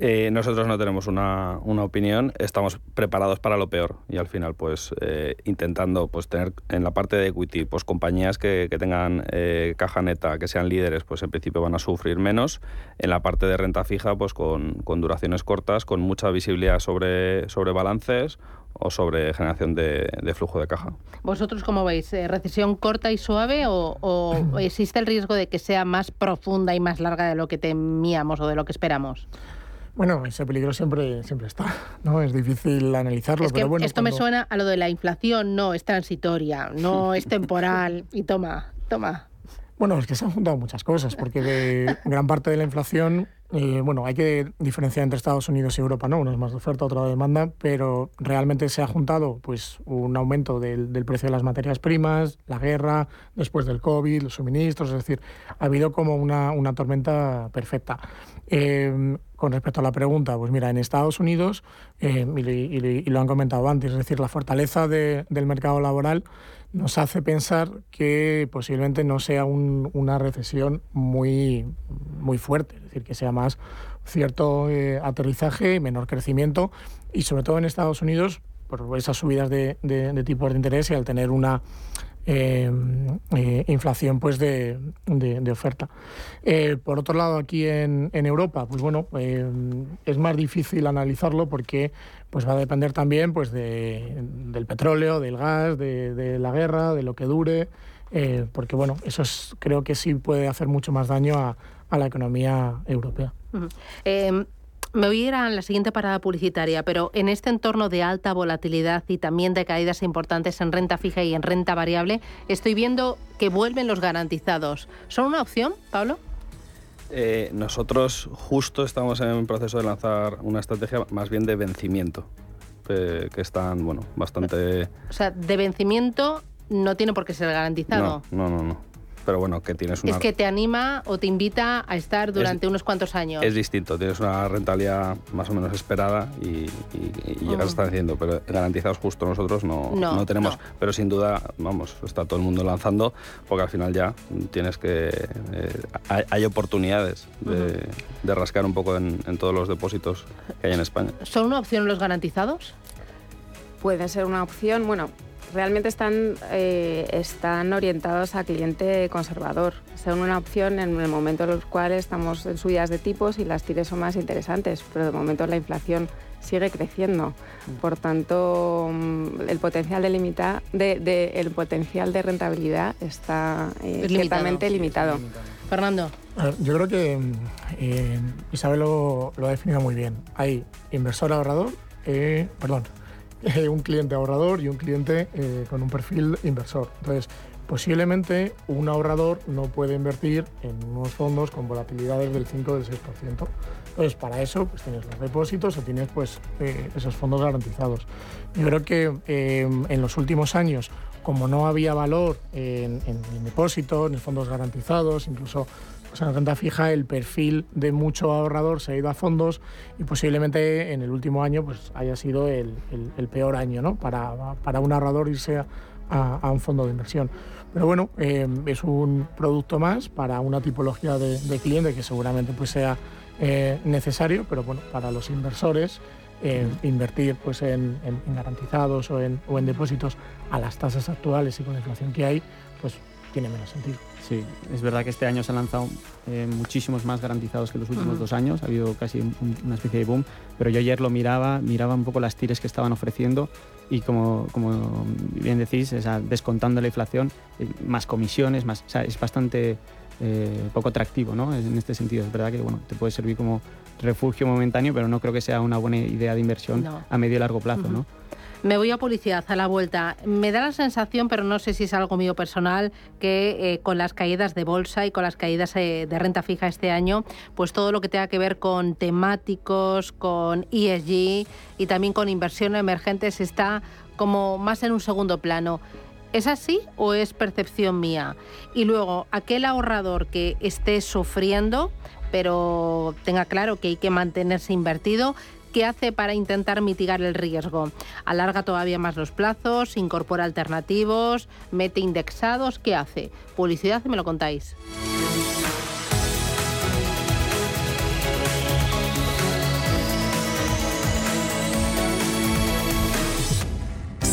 Eh, nosotros no tenemos una, una, opinión, estamos preparados para lo peor y al final pues eh, intentando pues tener en la parte de equity pues compañías que, que tengan eh, caja neta, que sean líderes, pues en principio van a sufrir menos. En la parte de renta fija pues con, con duraciones cortas, con mucha visibilidad sobre, sobre balances o sobre generación de, de, flujo de caja. ¿Vosotros cómo veis? ¿Recesión corta y suave o, o existe el riesgo de que sea más profunda y más larga de lo que temíamos o de lo que esperamos? Bueno, ese peligro siempre, siempre está, ¿no? Es difícil analizarlo, pero bueno. Esto me suena a lo de la inflación, no, es transitoria, no es temporal, y toma, toma. Bueno, es que se han juntado muchas cosas, porque de gran parte de la inflación eh, bueno, hay que diferenciar entre Estados Unidos y Europa, ¿no? Uno es más de oferta, otro de demanda, pero realmente se ha juntado pues un aumento del, precio de las materias primas, la guerra, después del COVID, los suministros, es decir, ha habido como una, tormenta perfecta. Eh, con respecto a la pregunta, pues mira, en Estados Unidos, eh, y, lo han comentado antes, es decir, la fortaleza del mercado laboral nos hace pensar que posiblemente no sea una recesión muy, muy fuerte, es decir, que sea más cierto eh, aterrizaje, menor crecimiento y sobre todo en Estados Unidos por esas subidas de, tipos de interés y al tener una eh, eh, inflación pues de, oferta. Eh, por otro lado, aquí en, Europa, pues bueno, es más difícil analizarlo porque pues va a depender también pues del petróleo, del gas, de, la guerra, de lo que dure, porque bueno, eso es, creo que sí puede hacer mucho más daño a, la economía europea. Me voy a ir a la siguiente parada publicitaria, pero en este entorno de alta volatilidad y también de caídas importantes en renta fija y en renta variable, estoy viendo que vuelven los garantizados. ¿Son una opción, Pablo? Eh, nosotros justo estamos en un proceso de lanzar una estrategia más bien de vencimiento, eh, que están, bueno, bastante... O sea, de vencimiento no tiene por qué ser garantizado. no, no. no pero bueno, que tienes una... Es que te anima o te invita a estar durante unos cuantos años. Es distinto, tienes una rentabilidad más o menos esperada y, llegas a estar haciendo, pero garantizados justo nosotros no, no, tenemos. Pero sin duda, vamos, está todo el mundo lanzando, porque al final ya tienes que... Eh, hay, oportunidades de, rascar un poco en, en todos los depósitos que hay en España. ¿Son una opción los garantizados? Puede ser una opción, bueno, realmente están, eh, están orientados a cliente conservador. Son una opción en el momento en el cual estamos en subidas de tipos y las tires son más interesantes, pero de momento la inflación sigue creciendo. Por tanto, mm, el potencial de, limita, de, el potencial de rentabilidad está eh, limitado. Fernando. yo creo que eh, Isabel lo, lo, ha definido muy bien. Hay inversor ahorrador, eh, un cliente ahorrador y un cliente eh, con un perfil inversor. Entonces, posiblemente un ahorrador no puede invertir en unos fondos con volatilidades del 5 o del 6%. Entonces, para eso pues tienes los depósitos o tienes pues, eh, esos fondos garantizados. Yo creo que eh, en los últimos años, como no había valor en, en, en depósitos, en fondos garantizados, incluso o sea, en renta fija el perfil de mucho ahorrador se ha ido a fondos y posiblemente en el último año pues, haya sido el, peor año ¿no? para, para, un ahorrador irse a, un fondo de inversión. Pero bueno, eh, es un producto más para una tipología de, cliente que seguramente pues, sea eh, necesario, pero bueno, para los inversores eh, invertir pues, en, garantizados o en, o en depósitos a las tasas actuales y con la inflación que hay, pues tiene menos sentido. Sí, es verdad que este año se han lanzado eh, muchísimos más garantizados que los últimos dos años, ha habido casi una especie de boom, pero yo ayer lo miraba, miraba un poco las tires que estaban ofreciendo y como, como bien decís, descontando la inflación, eh, más comisiones, más, es bastante eh, poco atractivo ¿no? en este sentido. Es verdad que bueno, te puede servir como refugio momentáneo, pero no creo que sea una buena idea de inversión a medio y largo plazo. ¿no? Me voy a publicidad a la vuelta. Me da la sensación, pero no sé si es algo mío personal, que eh, con las caídas de bolsa y con las caídas eh, de renta fija este año, pues todo lo que tenga que ver con temáticos, con ESG y también con inversión emergentes está como más en un segundo plano. ¿Es así o es percepción mía? Y luego, aquel ahorrador que esté sufriendo, pero tenga claro que hay que mantenerse invertido, ¿Qué hace para intentar mitigar el riesgo? ¿Alarga todavía más los plazos? ¿Incorpora alternativos? ¿Mete indexados? ¿Qué hace? Publicidad me lo contáis.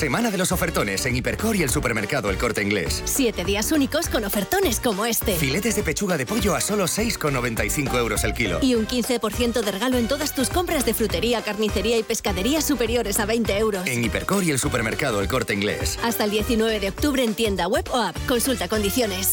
Semana de los ofertones en Hipercor y el supermercado El Corte Inglés. Siete días únicos con ofertones como este. Filetes de pechuga de pollo a solo 6,95 euros el kilo. Y un 15% de regalo en todas tus compras de frutería, carnicería y pescadería superiores a 20 euros. En Hipercor y el supermercado El Corte Inglés. Hasta el 19 de octubre en tienda web o app. Consulta condiciones.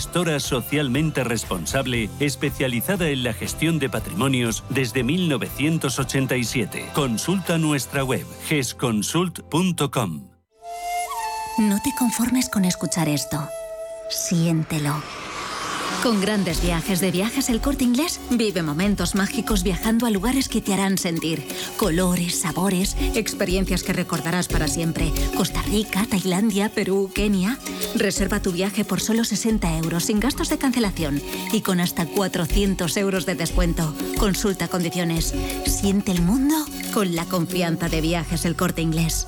gestora socialmente responsable especializada en la gestión de patrimonios desde 1987. Consulta nuestra web gesconsult.com. No te conformes con escuchar esto. Siéntelo. Con grandes viajes de viajes el corte inglés, vive momentos mágicos viajando a lugares que te harán sentir colores, sabores, experiencias que recordarás para siempre. Costa Rica, Tailandia, Perú, Kenia. Reserva tu viaje por solo 60 euros sin gastos de cancelación y con hasta 400 euros de descuento. Consulta condiciones. Siente el mundo con la confianza de viajes el corte inglés.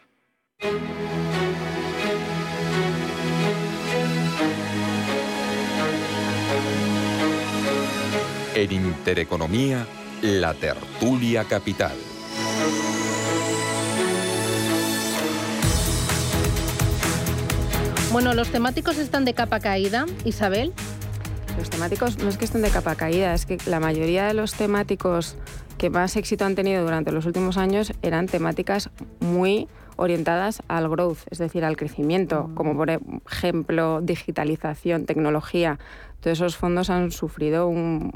En Intereconomía, la tertulia capital. Bueno, los temáticos están de capa caída, Isabel. Los temáticos no es que estén de capa caída, es que la mayoría de los temáticos que más éxito han tenido durante los últimos años eran temáticas muy orientadas al growth, es decir, al crecimiento, como por ejemplo digitalización, tecnología. Todos esos fondos han sufrido un,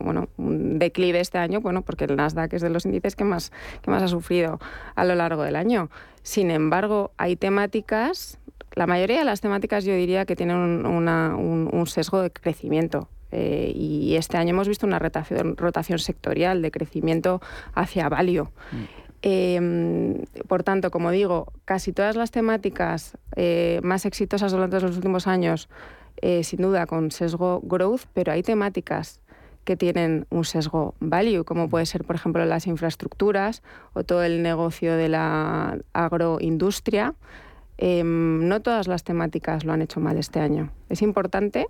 bueno, un declive este año, bueno, porque el Nasdaq es de los índices que más, que más ha sufrido a lo largo del año. Sin embargo, hay temáticas, la mayoría de las temáticas yo diría que tienen un, sesgo de crecimiento. Eh, y este año hemos visto una rotación, rotación sectorial de crecimiento hacia value. Mm. Em, por tanto, como digo, casi todas las temáticas eh, más exitosas durante los últimos años, eh, sin duda con sesgo growth, pero hay temáticas que tienen un sesgo value, como puede ser, por ejemplo, las infraestructuras o todo el negocio de la agroindustria. Em, no todas las temáticas lo han hecho mal este año. Es importante,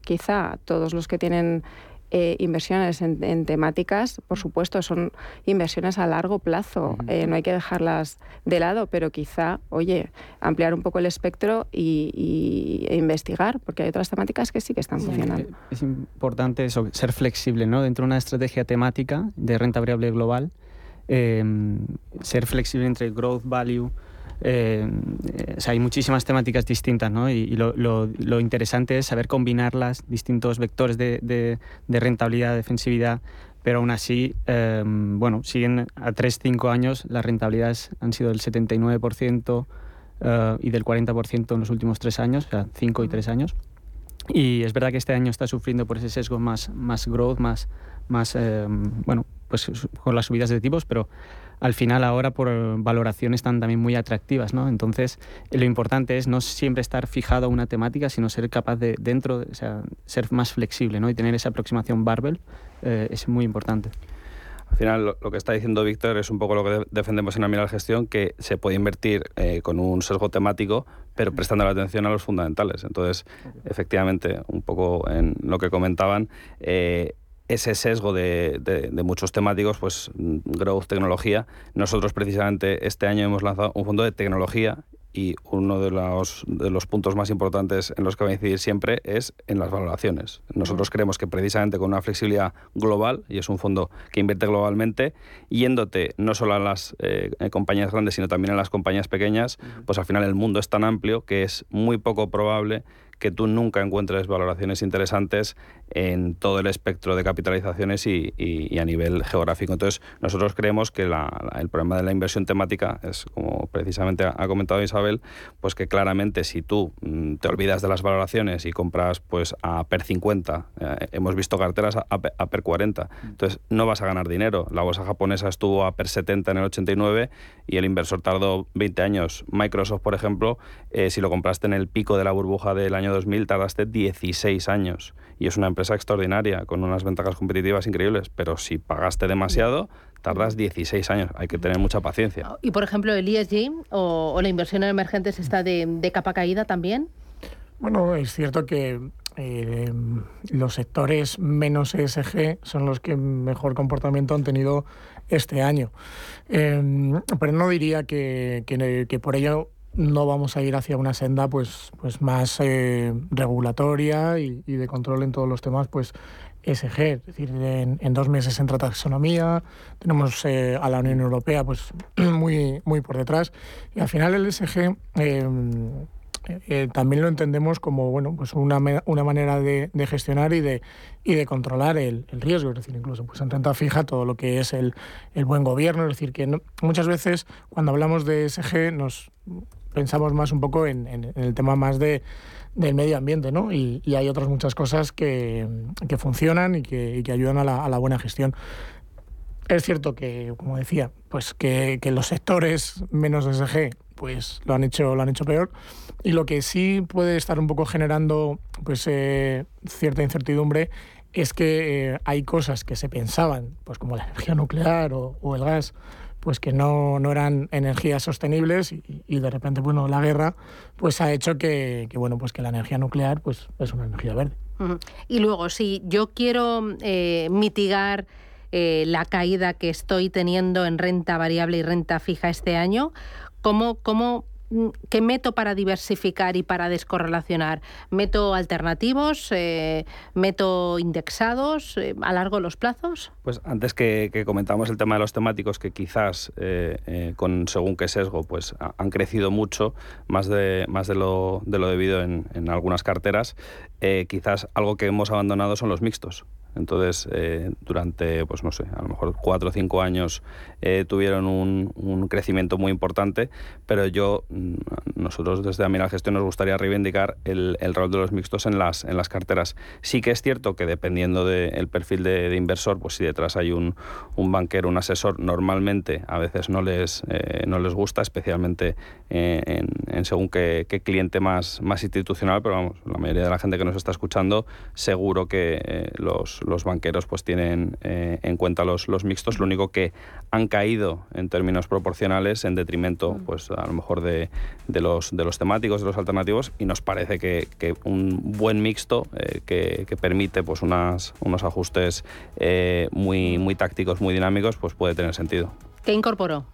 quizá todos los que tienen eh, inversiones en, temáticas, por supuesto, son inversiones a largo plazo, eh, no hay que dejarlas de lado, pero quizá, oye, ampliar un poco el espectro y, e investigar, porque hay otras temáticas que sí que están funcionando. Es importante eso, ser flexible, ¿no? Dentro de una estrategia temática de renta variable global, eh, ser flexible entre growth, value, eh, hay muchísimas temáticas distintas, ¿no? Y, lo, interesante es saber combinarlas, distintos vectores de, rentabilidad, defensividad, pero aún así, em, bueno, siguen a 3-5 años, las rentabilidades han sido del 79% eh, y del 40% en los últimos 3 años, o sea, 5 y 3 años. Y es verdad que este año está sufriendo por ese sesgo más, más growth, más, más em, bueno, pues con las subidas de tipos, pero al final ahora por valoraciones están también muy atractivas, ¿no? Entonces, lo importante es no siempre estar fijado a una temática, sino ser capaz de dentro, o sea, ser más flexible, ¿no? Y tener esa aproximación barbell eh, es muy importante. Al final, lo, que está diciendo Víctor es un poco lo que defendemos en Amiral Gestión, que se puede invertir eh, con un sesgo temático, pero prestando la atención a los fundamentales. Entonces, efectivamente, un poco en lo que comentaban, eh, ese sesgo de, de, muchos temáticos, pues growth, tecnología. Nosotros precisamente este año hemos lanzado un fondo de tecnología y uno de los, de los puntos más importantes en los que va a incidir siempre es en las valoraciones. Nosotros creemos que precisamente con una flexibilidad global, y es un fondo que invierte globalmente, yéndote no solo a las eh, compañías grandes, sino también a las compañías pequeñas, pues al final el mundo es tan amplio que es muy poco probable que tú nunca encuentres valoraciones interesantes en todo el espectro de capitalizaciones y, a nivel geográfico. Entonces, nosotros creemos que el problema de la inversión temática es, como precisamente ha comentado Isabel, pues que claramente si tú mm, te olvidas de las valoraciones y compras pues a PER 50, eh, hemos visto carteras a, PER 40, entonces no vas a ganar dinero. La bolsa japonesa estuvo a PER 70 en el 89 y el inversor tardó 20 años. Microsoft, por ejemplo, eh, si lo compraste en el pico de la burbuja del año 2000, tardaste 16 años. Y es una empresa extraordinaria, con unas ventajas competitivas increíbles. Pero si pagaste demasiado, tardas 16 años. Hay que tener mucha paciencia. Y, por ejemplo, el ESG o, la inversión en emergentes está de, capa caída también. Bueno, es cierto que eh, los sectores menos ESG son los que mejor comportamiento han tenido este año. Eh, pero no diría que, que por ello no vamos a ir hacia una senda pues, pues más eh, regulatoria y, de control en todos los temas pues ESG, es decir, en, dos meses entra taxonomía, tenemos eh, a la Unión Europea pues muy, muy por detrás. Y al final el ESG eh, también lo entendemos como bueno, pues una, una manera de, gestionar y de, y de controlar el, riesgo, es decir, incluso pues en renta fija todo lo que es el, buen gobierno, es decir, que muchas veces cuando hablamos de ESG nos pensamos más un poco en, el tema más de, del medio ambiente, ¿no? Y, hay otras muchas cosas que, funcionan y que, ayudan a la, buena gestión. Es cierto que, como decía, pues que, los sectores menos SG pues lo han hecho lo han hecho peor y lo que sí puede estar un poco generando pues eh, cierta incertidumbre es que eh, hay cosas que se pensaban pues como la energía nuclear o el gas pues que no, no eran energías sostenibles y, de repente bueno la guerra pues ha hecho que, bueno pues que la energía nuclear pues es una energía verde. Y luego si yo quiero eh, mitigar eh, la caída que estoy teniendo en renta variable y renta fija este año cómo cómo ¿Qué meto para diversificar y para descorrelacionar? ¿Meto alternativos? Eh, ¿Meto indexados? Eh, ¿A largo los plazos? Pues antes que, comentamos el tema de los temáticos que quizás eh, con según qué sesgo pues han crecido mucho, más de, más de, lo, de lo debido en algunas carteras, quizás algo que hemos abandonado son los mixtos. Entonces, eh, durante, pues no sé, a lo mejor cuatro o cinco años eh, tuvieron un, crecimiento muy importante, pero yo, mm, nosotros desde Amiral Gestión nos gustaría reivindicar el, rol de los mixtos en las, en las carteras. Sí que es cierto que dependiendo del perfil de, inversor, pues si detrás hay un, banquero, un asesor, normalmente a veces no les, eh, no les gusta, especialmente en, según qué, cliente más, más institucional, pero vamos, la mayoría de la gente que nos está escuchando seguro que los los banqueros pues tienen eh, en cuenta los, los mixtos, lo único que han caído en términos proporcionales en detrimento mm. pues a lo mejor de, de, los, de los temáticos, de los alternativos y nos parece que, que un buen mixto eh, que, que, permite pues unas, unos ajustes eh, muy, muy tácticos, muy dinámicos, pues puede tener sentido. ¿Qué incorporó?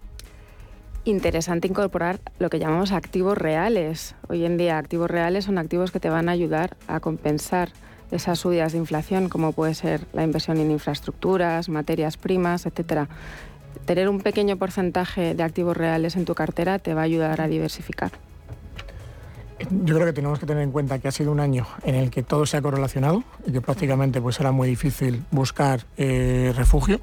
interesante incorporar lo que llamamos activos reales. Hoy en día activos reales son activos que te van a ayudar a compensar esas subidas de inflación, como puede ser la inversión en infraestructuras, materias primas, etcétera. Tener un pequeño porcentaje de activos reales en tu cartera te va a ayudar a diversificar. Yo creo que tenemos que tener en cuenta que ha sido un año en el que todo se ha correlacionado y que prácticamente pues era muy difícil buscar eh, refugio.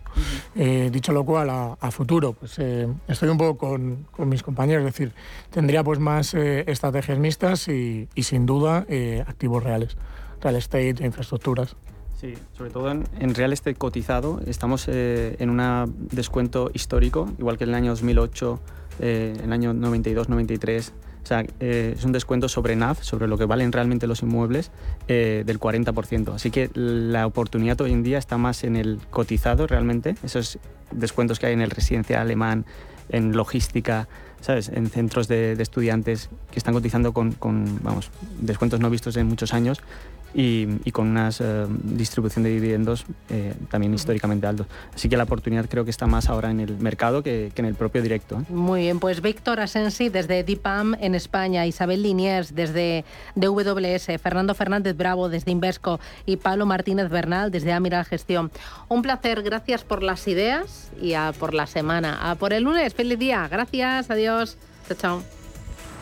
Eh, dicho lo cual, a, futuro, pues eh, estoy un poco con, con, mis compañeros, es decir, tendría pues más estrategias mixtas y, y sin duda activos reales real estate e infraestructuras. Sí, sobre todo en, real estate cotizado estamos eh, en un descuento histórico, igual que en el año 2008, eh, en el año 92-93. O sea, eh, es un descuento sobre NAV, sobre lo que valen realmente los inmuebles, del 40%. Así que la oportunidad hoy en día está más en el cotizado realmente, esos descuentos que hay en el residencial alemán, en logística, ¿sabes? En centros de, estudiantes que están cotizando con, con, vamos, descuentos no vistos en muchos años y, con una eh, distribución de dividendos eh, también históricamente altos. Así que la oportunidad creo que está más ahora en el mercado que, en el propio directo. ¿eh? Muy bien, pues Víctor Asensi desde DIPAM en España, Isabel Liniers desde DWS, Fernando Fernández Bravo desde Invesco y Pablo Martínez Bernal desde Amiral Gestión. Un placer, gracias por las ideas y por la semana. A por el lunes, feliz día, gracias, adiós, chao, chao.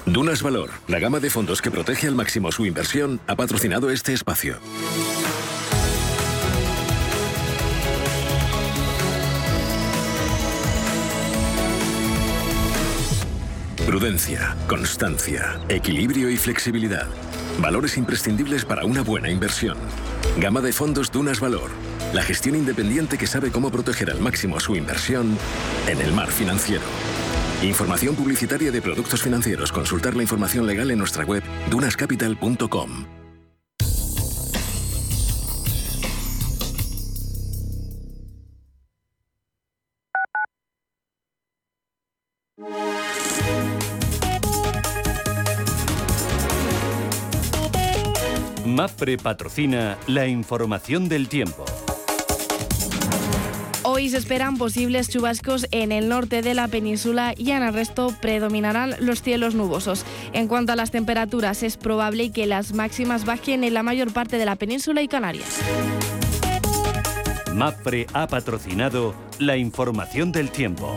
Dunas Valor, la gama de fondos que protege al máximo su inversión, ha patrocinado este espacio. Prudencia, constancia, equilibrio y flexibilidad. Valores imprescindibles para una buena inversión. Gama de fondos Dunas Valor. La gestión independiente que sabe cómo proteger al máximo su inversión en el mar financiero. Información publicitaria de productos financieros. Consultar la información legal en nuestra web dunascapital.com. MAPRE patrocina la información del tiempo. Se esperan posibles chubascos en el norte de la península y en el resto predominarán los cielos nubosos. En cuanto a las temperaturas, es probable que las máximas bajen en la mayor parte de la península y Canarias. MAPRE ha patrocinado la información del tiempo.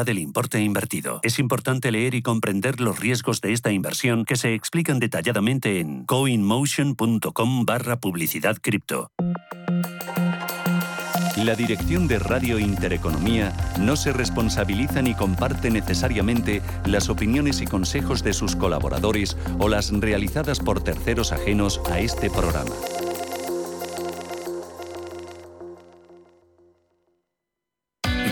del importe invertido. Es importante leer y comprender los riesgos de esta inversión que se explican detalladamente en coinmotion.com barra publicidad cripto. La dirección de Radio Intereconomía no se responsabiliza ni comparte necesariamente las opiniones y consejos de sus colaboradores o las realizadas por terceros ajenos a este programa.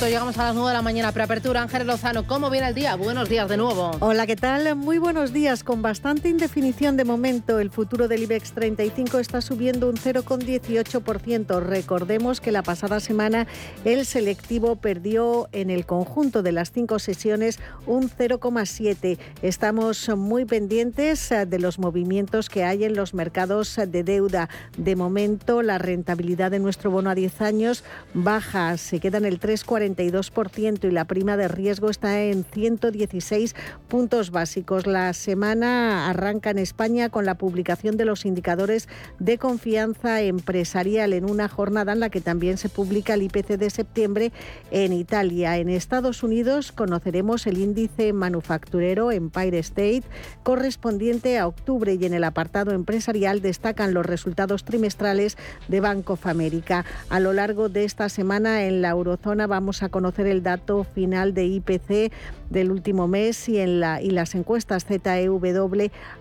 Llegamos a las nueve de la mañana. Preapertura, Ángel Lozano. ¿Cómo viene el día? Buenos días de nuevo. Hola, ¿qué tal? Muy buenos días. Con bastante indefinición de momento, el futuro del IBEX 35 está subiendo un 0,18%. Recordemos que la pasada semana el selectivo perdió en el conjunto de las cinco sesiones un 0,7%. Estamos muy pendientes de los movimientos que hay en los mercados de deuda. De momento, la rentabilidad de nuestro bono a 10 años baja, se queda en el 3,42% y la prima de riesgo está en 116 puntos básicos. La semana arranca en España con la publicación de los indicadores de confianza empresarial en una jornada en la que también se publica el IPC de septiembre en Italia. En Estados Unidos conoceremos el índice manufacturero Empire State correspondiente a octubre y en el apartado empresarial destacan los resultados trimestrales de Bank of America. A lo largo de esta semana en la eurozona vamos a conocer el dato final de IPC del último mes y, en la, y las encuestas ZEW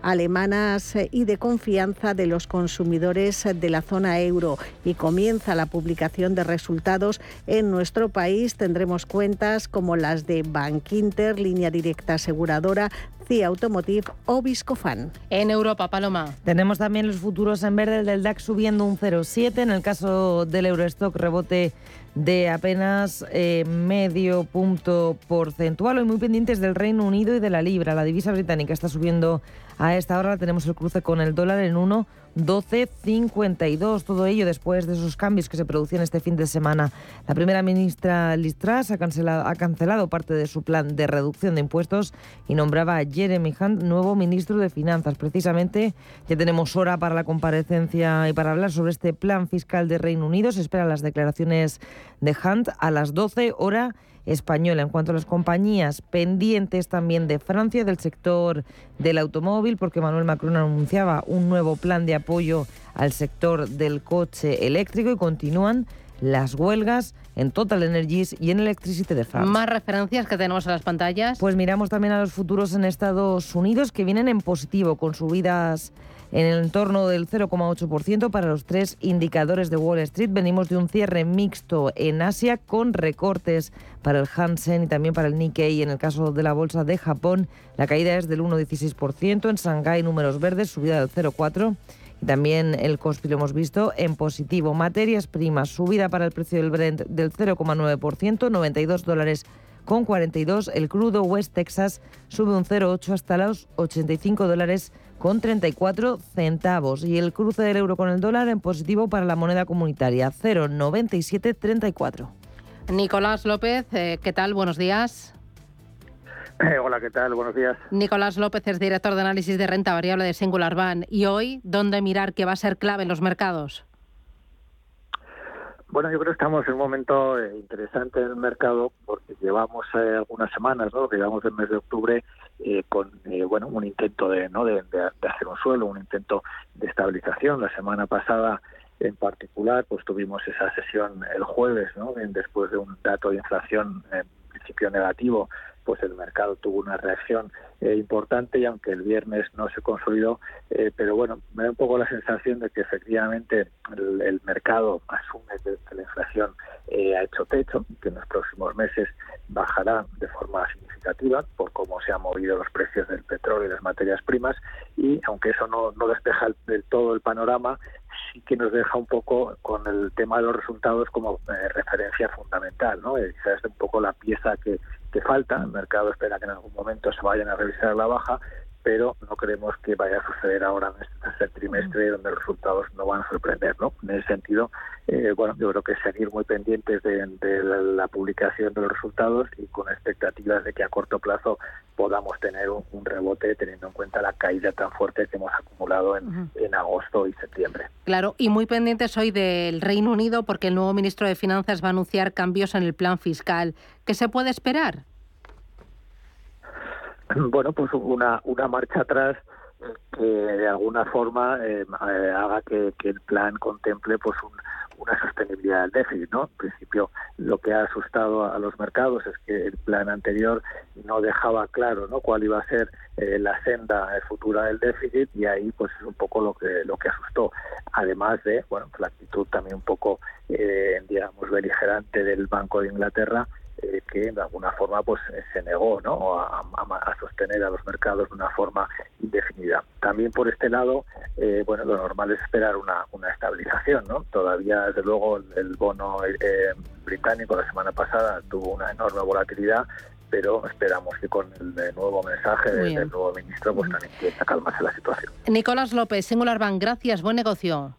alemanas y de confianza de los consumidores de la zona euro. Y comienza la publicación de resultados en nuestro país. Tendremos cuentas como las de Bank Inter, Línea Directa Aseguradora, CIA Automotive o Viscofan. En Europa, Paloma. Tenemos también los futuros en verde, del DAX subiendo un 0,7. En el caso del Eurostock, rebote de apenas eh, medio punto porcentual. Hoy muy pendientes del Reino Unido y de la libra. La divisa británica está subiendo a esta hora. Tenemos el cruce con el dólar en 1,1252. Todo ello después de esos cambios que se producían este fin de semana. La primera ministra Liz Truss ha cancelado, ha cancelado parte de su plan de reducción de impuestos y nombraba a Jeremy Hunt nuevo ministro de Finanzas. Precisamente ya tenemos hora para la comparecencia y para hablar sobre este plan fiscal de Reino Unido. Se esperan las declaraciones de Hunt a las 12 hora española. En cuanto a las compañías pendientes también de Francia, del sector del automóvil, porque Manuel Macron anunciaba un nuevo plan de apoyo al sector del coche eléctrico y continúan las huelgas en Total Energies y en Electricity de France. Más referencias que tenemos en las pantallas. Pues miramos también a los futuros en Estados Unidos que vienen en positivo con subidas en el entorno del 0,8% para los tres indicadores de Wall Street. Venimos de un cierre mixto en Asia con recortes para el Hansen y también para el Nikkei. En el caso de la bolsa de Japón, la caída es del 1,16%. En Shanghái, números verdes, subida del 0,4%. Y también el COSPI lo hemos visto en positivo. Materias primas, subida para el precio del Brent del 0,9%, 92 dólares con 42. El crudo West Texas sube un 0,8 hasta los 85 dólares con 34 centavos y el cruce del euro con el dólar en positivo para la moneda comunitaria 0,9734. Nicolás López, eh, ¿qué tal? Buenos días. Eh, hola, ¿qué tal? Buenos días. Nicolás López es director de análisis de renta variable de Singular Bank. ¿Y hoy dónde mirar que va a ser clave en los mercados? Bueno, yo creo que estamos en un momento eh, interesante en el mercado porque llevamos eh, algunas semanas, ¿no? que llevamos el mes de octubre eh, con bueno un intento de, ¿no? De, hacer un suelo, un intento de estabilización. La semana pasada en particular, pues tuvimos esa sesión el jueves, ¿no? después de un dato de inflación en principio negativo pues el mercado tuvo una reacción eh, importante y aunque el viernes no se consolidó, eh, pero bueno, me da un poco la sensación de que efectivamente el, mercado asume que, la inflación eh, ha hecho techo, que en los próximos meses bajará de forma significativa por cómo se han movido los precios del petróleo y las materias primas y aunque eso no, no despeja del todo el panorama, sí que nos deja un poco con el tema de los resultados como referencia fundamental, ¿no? Esa es un poco la pieza que que falta. El mercado espera que en algún momento se vayan a revisar la baja, pero no creemos que vaya a suceder ahora en este tercer trimestre donde los resultados no van a sorprender. ¿no? En ese sentido, eh, bueno, yo creo que seguir muy pendientes de, la, publicación de los resultados y con expectativas de que a corto plazo podamos tener un, rebote teniendo en cuenta la caída tan fuerte que hemos acumulado en, en agosto y septiembre. Claro, y muy pendientes hoy del Reino Unido porque el nuevo ministro de Finanzas va a anunciar cambios en el plan fiscal. ¿Qué se puede esperar? bueno, pues una, una marcha atrás que de alguna forma eh, eh, haga que, el plan contemple pues una sostenibilidad del déficit, ¿no? En principio, lo que ha asustado a los mercados es que el plan anterior no dejaba claro, ¿no? Cuál iba a ser eh, la senda futura del déficit y ahí, pues es un poco lo que lo que asustó. Además de, bueno, la actitud también un poco, digamos, beligerante del Banco de Inglaterra eh, que de alguna forma pues eh, se negó ¿no? a, sostener a los mercados de una forma indefinida. También por este lado, eh, bueno, lo normal es esperar una, una estabilización, ¿no? Todavía, desde luego, el, bono británico la semana pasada tuvo una enorme volatilidad, pero esperamos que con el nuevo mensaje del nuevo ministro pues también empiece a calmarse la situación. Nicolás López, Singular Bank, gracias, buen negocio.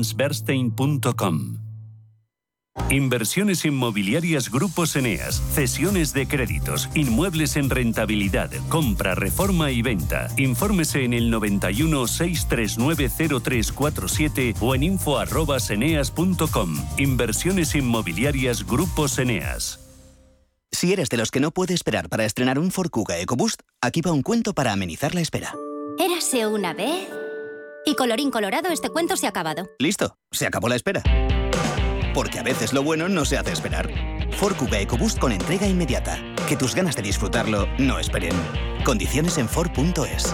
Inversiones inmobiliarias Grupos Eneas, cesiones de créditos, inmuebles en rentabilidad, compra, reforma y venta. Infórmese en el 91 639 0347 o en info@eneas.com. Inversiones inmobiliarias Grupos Eneas. Si eres de los que no puede esperar para estrenar un Ford Kuga EcoBoost, aquí va un cuento para amenizar la espera. Érase una vez y colorín colorado este cuento se ha acabado. Listo, se acabó la espera. Porque a veces lo bueno no se hace esperar. Ford Kuga EcoBoost con entrega inmediata. Que tus ganas de disfrutarlo no esperen. Condiciones en Ford.es.